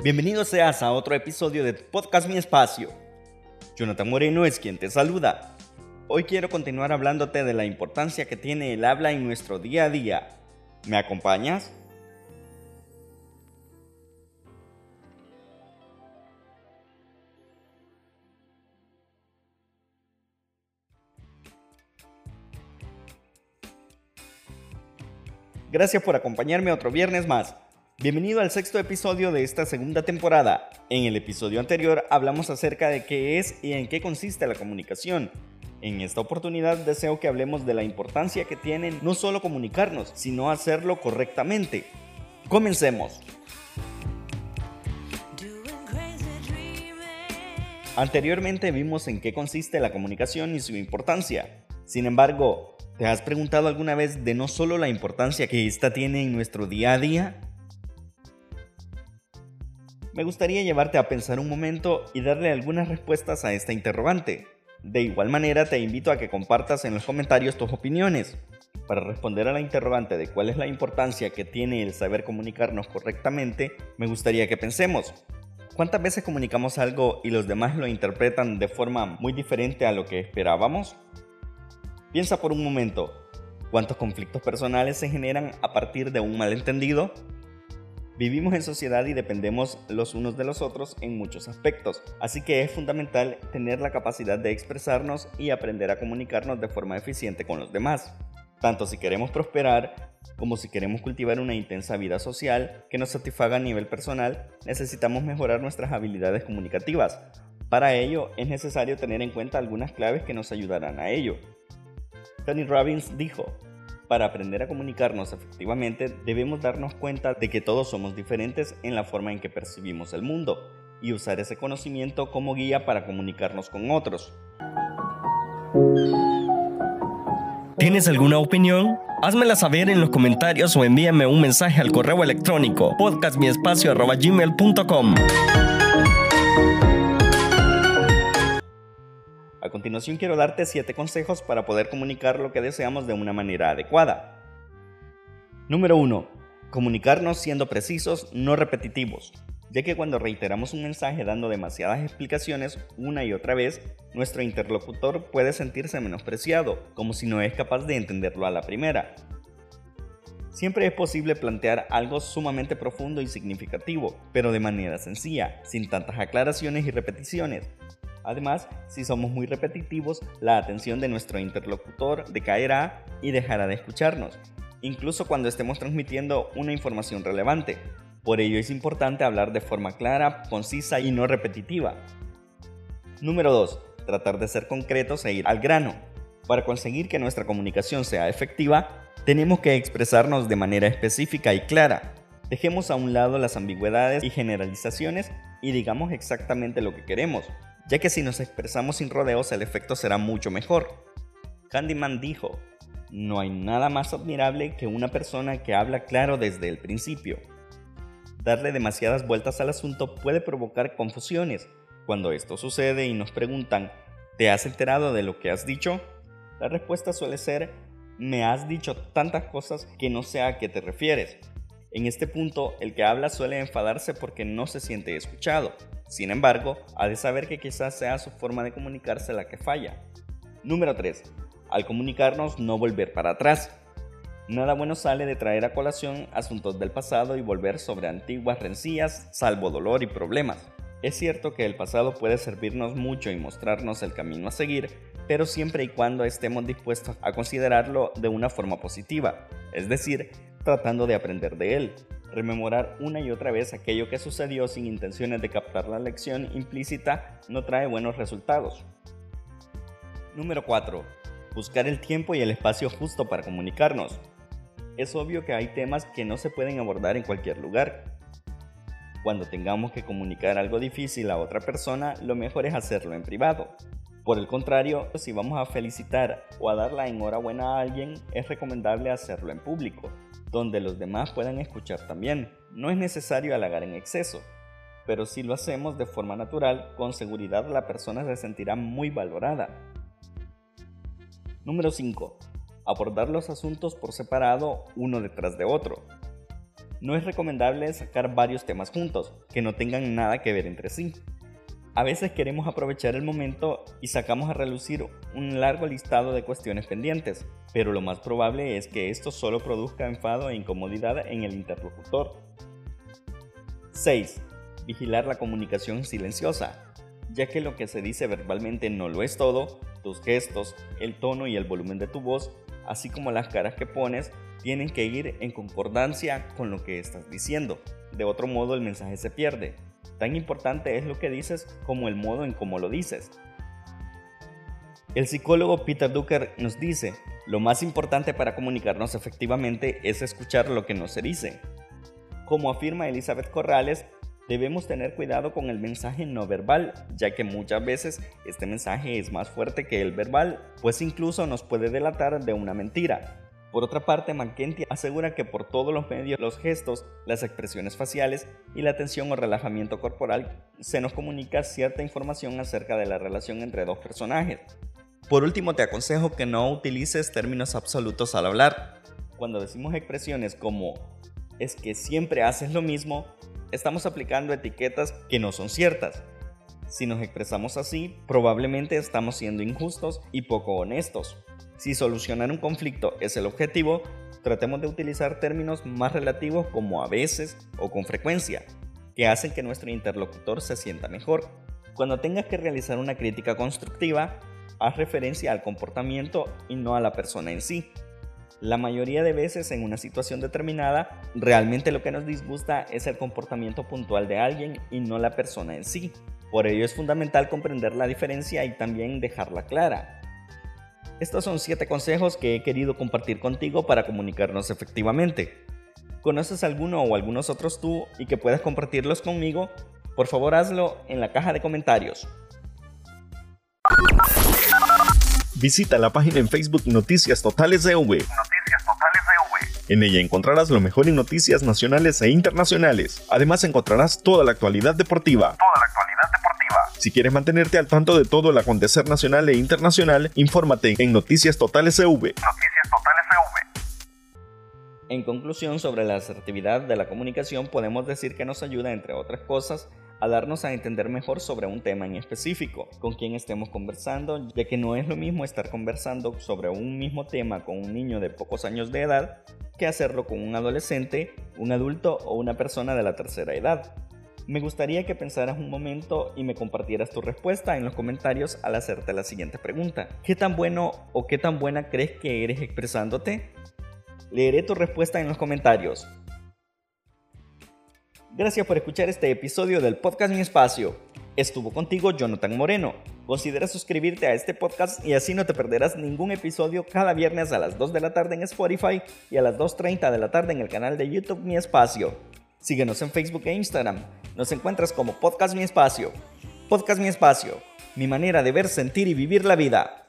Bienvenido seas a otro episodio de Podcast Mi Espacio. Jonathan Moreno es quien te saluda. Hoy quiero continuar hablándote de la importancia que tiene el habla en nuestro día a día. ¿Me acompañas? Gracias por acompañarme otro viernes más. Bienvenido al sexto episodio de esta segunda temporada. En el episodio anterior hablamos acerca de qué es y en qué consiste la comunicación. En esta oportunidad deseo que hablemos de la importancia que tiene no solo comunicarnos, sino hacerlo correctamente. Comencemos. Anteriormente vimos en qué consiste la comunicación y su importancia. Sin embargo, ¿te has preguntado alguna vez de no solo la importancia que ésta tiene en nuestro día a día, me gustaría llevarte a pensar un momento y darle algunas respuestas a esta interrogante. De igual manera, te invito a que compartas en los comentarios tus opiniones. Para responder a la interrogante de cuál es la importancia que tiene el saber comunicarnos correctamente, me gustaría que pensemos. ¿Cuántas veces comunicamos algo y los demás lo interpretan de forma muy diferente a lo que esperábamos? Piensa por un momento, ¿cuántos conflictos personales se generan a partir de un malentendido? Vivimos en sociedad y dependemos los unos de los otros en muchos aspectos, así que es fundamental tener la capacidad de expresarnos y aprender a comunicarnos de forma eficiente con los demás, tanto si queremos prosperar como si queremos cultivar una intensa vida social que nos satisfaga a nivel personal, necesitamos mejorar nuestras habilidades comunicativas. Para ello es necesario tener en cuenta algunas claves que nos ayudarán a ello. Tony Robbins dijo, para aprender a comunicarnos efectivamente debemos darnos cuenta de que todos somos diferentes en la forma en que percibimos el mundo y usar ese conocimiento como guía para comunicarnos con otros. ¿Tienes alguna opinión? Házmela saber en los comentarios o envíame un mensaje al correo electrónico podcastmiespacio.gmail.com continuación quiero darte 7 consejos para poder comunicar lo que deseamos de una manera adecuada. Número 1. Comunicarnos siendo precisos, no repetitivos, ya que cuando reiteramos un mensaje dando demasiadas explicaciones una y otra vez, nuestro interlocutor puede sentirse menospreciado, como si no es capaz de entenderlo a la primera. Siempre es posible plantear algo sumamente profundo y significativo, pero de manera sencilla, sin tantas aclaraciones y repeticiones, Además, si somos muy repetitivos, la atención de nuestro interlocutor decaerá y dejará de escucharnos, incluso cuando estemos transmitiendo una información relevante. Por ello es importante hablar de forma clara, concisa y no repetitiva. Número 2. Tratar de ser concretos e ir al grano. Para conseguir que nuestra comunicación sea efectiva, tenemos que expresarnos de manera específica y clara. Dejemos a un lado las ambigüedades y generalizaciones y digamos exactamente lo que queremos ya que si nos expresamos sin rodeos el efecto será mucho mejor. Candyman dijo, no hay nada más admirable que una persona que habla claro desde el principio. Darle demasiadas vueltas al asunto puede provocar confusiones. Cuando esto sucede y nos preguntan, ¿te has enterado de lo que has dicho? La respuesta suele ser, me has dicho tantas cosas que no sé a qué te refieres. En este punto, el que habla suele enfadarse porque no se siente escuchado. Sin embargo, ha de saber que quizás sea su forma de comunicarse la que falla. Número 3. Al comunicarnos, no volver para atrás. Nada bueno sale de traer a colación asuntos del pasado y volver sobre antiguas rencillas, salvo dolor y problemas. Es cierto que el pasado puede servirnos mucho y mostrarnos el camino a seguir, pero siempre y cuando estemos dispuestos a considerarlo de una forma positiva, es decir, tratando de aprender de él. Rememorar una y otra vez aquello que sucedió sin intenciones de captar la lección implícita no trae buenos resultados. Número 4. Buscar el tiempo y el espacio justo para comunicarnos. Es obvio que hay temas que no se pueden abordar en cualquier lugar. Cuando tengamos que comunicar algo difícil a otra persona, lo mejor es hacerlo en privado. Por el contrario, si vamos a felicitar o a dar la enhorabuena a alguien, es recomendable hacerlo en público, donde los demás puedan escuchar también. No es necesario halagar en exceso, pero si lo hacemos de forma natural, con seguridad la persona se sentirá muy valorada. Número 5. Abordar los asuntos por separado uno detrás de otro. No es recomendable sacar varios temas juntos, que no tengan nada que ver entre sí. A veces queremos aprovechar el momento y sacamos a relucir un largo listado de cuestiones pendientes, pero lo más probable es que esto solo produzca enfado e incomodidad en el interlocutor. 6. Vigilar la comunicación silenciosa. Ya que lo que se dice verbalmente no lo es todo, tus gestos, el tono y el volumen de tu voz, así como las caras que pones, tienen que ir en concordancia con lo que estás diciendo. De otro modo el mensaje se pierde. Tan importante es lo que dices como el modo en cómo lo dices. El psicólogo Peter Drucker nos dice, lo más importante para comunicarnos efectivamente es escuchar lo que no se dice. Como afirma Elizabeth Corrales, debemos tener cuidado con el mensaje no verbal, ya que muchas veces este mensaje es más fuerte que el verbal, pues incluso nos puede delatar de una mentira. Por otra parte, McKenty asegura que por todos los medios, los gestos, las expresiones faciales y la tensión o relajamiento corporal se nos comunica cierta información acerca de la relación entre dos personajes. Por último, te aconsejo que no utilices términos absolutos al hablar. Cuando decimos expresiones como es que siempre haces lo mismo, estamos aplicando etiquetas que no son ciertas. Si nos expresamos así, probablemente estamos siendo injustos y poco honestos. Si solucionar un conflicto es el objetivo, tratemos de utilizar términos más relativos como a veces o con frecuencia, que hacen que nuestro interlocutor se sienta mejor. Cuando tengas que realizar una crítica constructiva, haz referencia al comportamiento y no a la persona en sí. La mayoría de veces en una situación determinada, realmente lo que nos disgusta es el comportamiento puntual de alguien y no la persona en sí. Por ello es fundamental comprender la diferencia y también dejarla clara. Estos son 7 consejos que he querido compartir contigo para comunicarnos efectivamente. ¿Conoces alguno o algunos otros tú y que puedas compartirlos conmigo? Por favor hazlo en la caja de comentarios. Visita la página en Facebook Noticias Totales de V. Noticias Totales de V. En ella encontrarás lo mejor en noticias nacionales e internacionales. Además encontrarás toda la actualidad deportiva. Toda la actualidad deportiva. Si quieres mantenerte al tanto de todo el acontecer nacional e internacional, infórmate en Noticias Totales EV. Noticias Totales de V. En conclusión, sobre la asertividad de la comunicación podemos decir que nos ayuda, entre otras cosas, a darnos a entender mejor sobre un tema en específico, con quien estemos conversando, ya que no es lo mismo estar conversando sobre un mismo tema con un niño de pocos años de edad que hacerlo con un adolescente, un adulto o una persona de la tercera edad. Me gustaría que pensaras un momento y me compartieras tu respuesta en los comentarios al hacerte la siguiente pregunta. ¿Qué tan bueno o qué tan buena crees que eres expresándote? Leeré tu respuesta en los comentarios. Gracias por escuchar este episodio del podcast Mi Espacio. Estuvo contigo Jonathan Moreno. Considera suscribirte a este podcast y así no te perderás ningún episodio cada viernes a las 2 de la tarde en Spotify y a las 2.30 de la tarde en el canal de YouTube Mi Espacio. Síguenos en Facebook e Instagram. Nos encuentras como Podcast Mi Espacio. Podcast Mi Espacio. Mi manera de ver, sentir y vivir la vida.